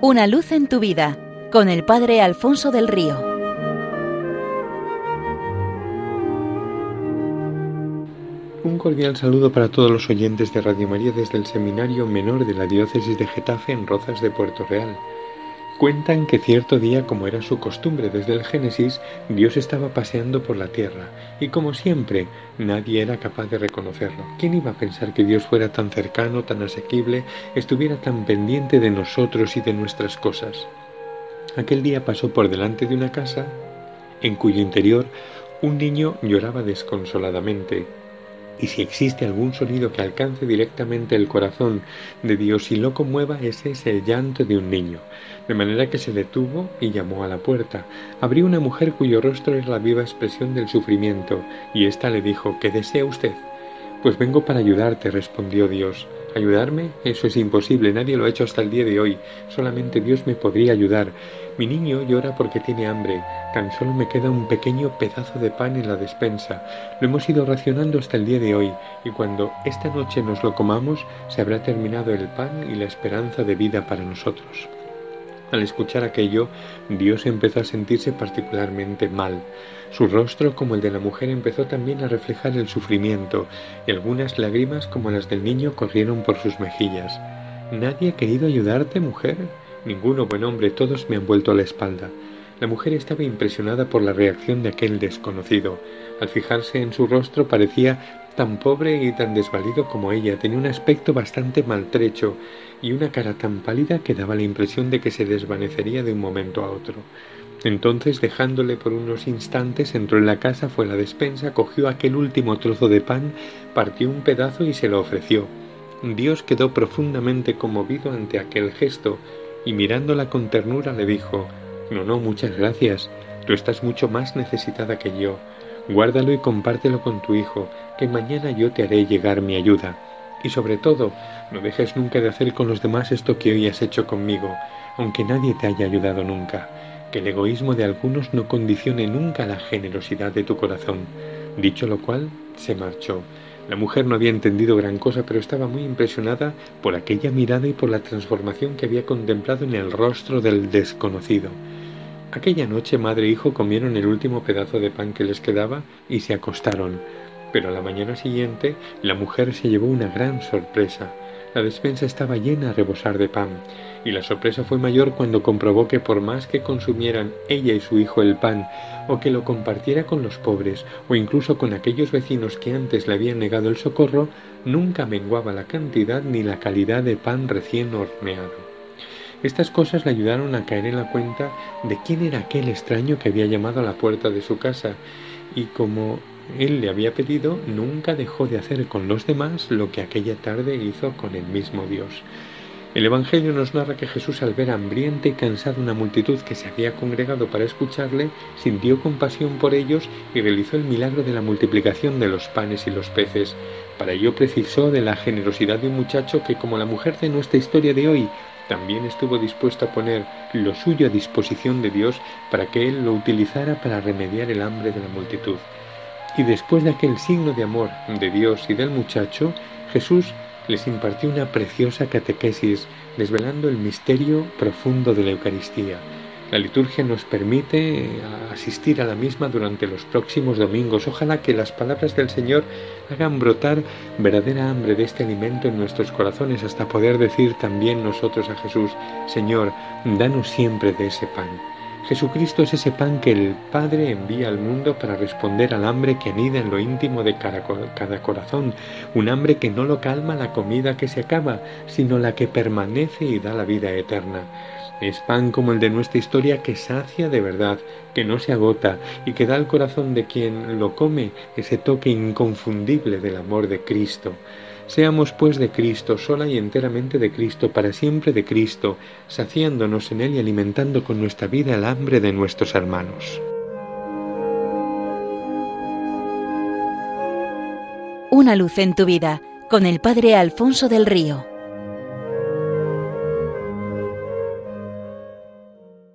Una luz en tu vida con el Padre Alfonso del Río. Un cordial saludo para todos los oyentes de Radio María desde el Seminario Menor de la Diócesis de Getafe en Rozas de Puerto Real. Cuentan que cierto día, como era su costumbre desde el Génesis, Dios estaba paseando por la tierra, y como siempre, nadie era capaz de reconocerlo. ¿Quién iba a pensar que Dios fuera tan cercano, tan asequible, estuviera tan pendiente de nosotros y de nuestras cosas? Aquel día pasó por delante de una casa en cuyo interior un niño lloraba desconsoladamente y si existe algún sonido que alcance directamente el corazón de Dios y lo conmueva, ese es el llanto de un niño. De manera que se detuvo y llamó a la puerta. Abrió una mujer cuyo rostro es la viva expresión del sufrimiento, y ésta le dijo ¿Qué desea usted? Pues vengo para ayudarte, respondió Dios. ¿Ayudarme? Eso es imposible, nadie lo ha hecho hasta el día de hoy. Solamente Dios me podría ayudar. Mi niño llora porque tiene hambre. Tan solo me queda un pequeño pedazo de pan en la despensa. Lo hemos ido racionando hasta el día de hoy, y cuando esta noche nos lo comamos, se habrá terminado el pan y la esperanza de vida para nosotros. Al escuchar aquello, Dios empezó a sentirse particularmente mal. Su rostro, como el de la mujer, empezó también a reflejar el sufrimiento, y algunas lágrimas, como las del niño, corrieron por sus mejillas. ¿Nadie ha querido ayudarte, mujer? Ninguno, buen hombre, todos me han vuelto a la espalda. La mujer estaba impresionada por la reacción de aquel desconocido. Al fijarse en su rostro parecía tan pobre y tan desvalido como ella, tenía un aspecto bastante maltrecho y una cara tan pálida que daba la impresión de que se desvanecería de un momento a otro. Entonces, dejándole por unos instantes, entró en la casa, fue a la despensa, cogió aquel último trozo de pan, partió un pedazo y se lo ofreció. Dios quedó profundamente conmovido ante aquel gesto y mirándola con ternura le dijo No, no, muchas gracias. Tú estás mucho más necesitada que yo. Guárdalo y compártelo con tu hijo, que mañana yo te haré llegar mi ayuda. Y sobre todo, no dejes nunca de hacer con los demás esto que hoy has hecho conmigo, aunque nadie te haya ayudado nunca que el egoísmo de algunos no condicione nunca la generosidad de tu corazón. Dicho lo cual, se marchó. La mujer no había entendido gran cosa, pero estaba muy impresionada por aquella mirada y por la transformación que había contemplado en el rostro del desconocido. Aquella noche madre e hijo comieron el último pedazo de pan que les quedaba y se acostaron. Pero a la mañana siguiente la mujer se llevó una gran sorpresa. La despensa estaba llena a rebosar de pan y la sorpresa fue mayor cuando comprobó que por más que consumieran ella y su hijo el pan, o que lo compartiera con los pobres, o incluso con aquellos vecinos que antes le habían negado el socorro, nunca menguaba la cantidad ni la calidad de pan recién horneado. Estas cosas le ayudaron a caer en la cuenta de quién era aquel extraño que había llamado a la puerta de su casa, y como él le había pedido, nunca dejó de hacer con los demás lo que aquella tarde hizo con el mismo Dios. El Evangelio nos narra que Jesús al ver hambrienta y cansada una multitud que se había congregado para escucharle, sintió compasión por ellos y realizó el milagro de la multiplicación de los panes y los peces. Para ello precisó de la generosidad de un muchacho que, como la mujer de nuestra historia de hoy, también estuvo dispuesto a poner lo suyo a disposición de Dios para que Él lo utilizara para remediar el hambre de la multitud. Y después de aquel signo de amor de Dios y del muchacho, Jesús les impartió una preciosa catequesis desvelando el misterio profundo de la Eucaristía. La liturgia nos permite asistir a la misma durante los próximos domingos. Ojalá que las palabras del Señor hagan brotar verdadera hambre de este alimento en nuestros corazones hasta poder decir también nosotros a Jesús, Señor, danos siempre de ese pan. Jesucristo es ese pan que el Padre envía al mundo para responder al hambre que anida en lo íntimo de cada, corazón, un hambre que no lo calma la comida que se acaba, sino la que permanece y da la vida eterna. Es pan como el de nuestra historia que sacia de verdad, que no se agota y que da al corazón de quien lo come ese toque inconfundible del amor de Cristo. Seamos pues de Cristo, sola y enteramente de Cristo, para siempre de Cristo, saciándonos en Él y alimentando con nuestra vida el hambre de nuestros hermanos. Una luz en tu vida, con el Padre Alfonso del Río.